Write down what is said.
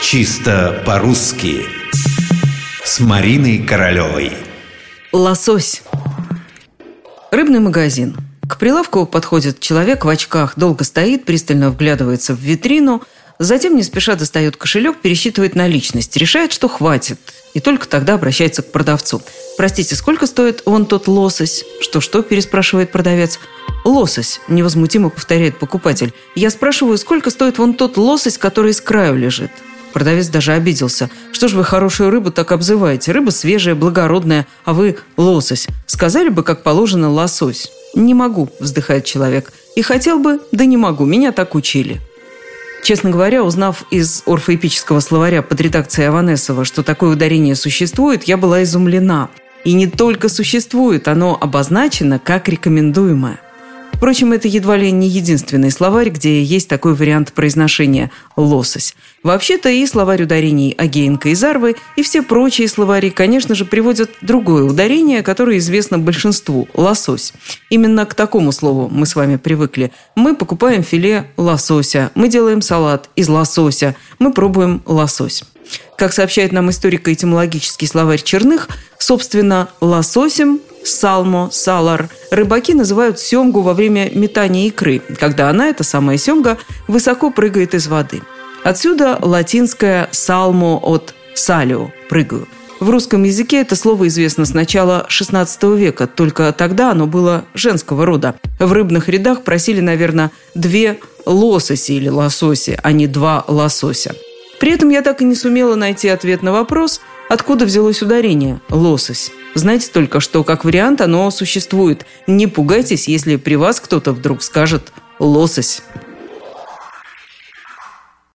Чисто по-русски С Мариной Королевой Лосось Рыбный магазин К прилавку подходит человек в очках Долго стоит, пристально вглядывается в витрину Затем не спеша достает кошелек, пересчитывает наличность Решает, что хватит И только тогда обращается к продавцу «Простите, сколько стоит вон тот лосось?» «Что-что?» – переспрашивает продавец «Лосось», – невозмутимо повторяет покупатель. «Я спрашиваю, сколько стоит вон тот лосось, который с краю лежит?» Продавец даже обиделся. «Что ж вы хорошую рыбу так обзываете? Рыба свежая, благородная, а вы лосось. Сказали бы, как положено, лосось». «Не могу», – вздыхает человек. «И хотел бы, да не могу, меня так учили». Честно говоря, узнав из орфоэпического словаря под редакцией Аванесова, что такое ударение существует, я была изумлена. И не только существует, оно обозначено как рекомендуемое. Впрочем, это едва ли не единственный словарь, где есть такой вариант произношения «лосось». Вообще-то и словарь ударений Агеенко и Зарвы, и все прочие словари, конечно же, приводят другое ударение, которое известно большинству – «лосось». Именно к такому слову мы с вами привыкли. Мы покупаем филе лосося, мы делаем салат из лосося, мы пробуем лосось. Как сообщает нам историко-этимологический словарь Черных, собственно, лососем салмо, салар. Рыбаки называют семгу во время метания икры, когда она, эта самая семга, высоко прыгает из воды. Отсюда латинское «салмо» от «салио» – «прыгаю». В русском языке это слово известно с начала XVI века, только тогда оно было женского рода. В рыбных рядах просили, наверное, две лососи или лососи, а не два лосося. При этом я так и не сумела найти ответ на вопрос, откуда взялось ударение «лосось». Знаете только, что как вариант оно существует. Не пугайтесь, если при вас кто-то вдруг скажет «лосось».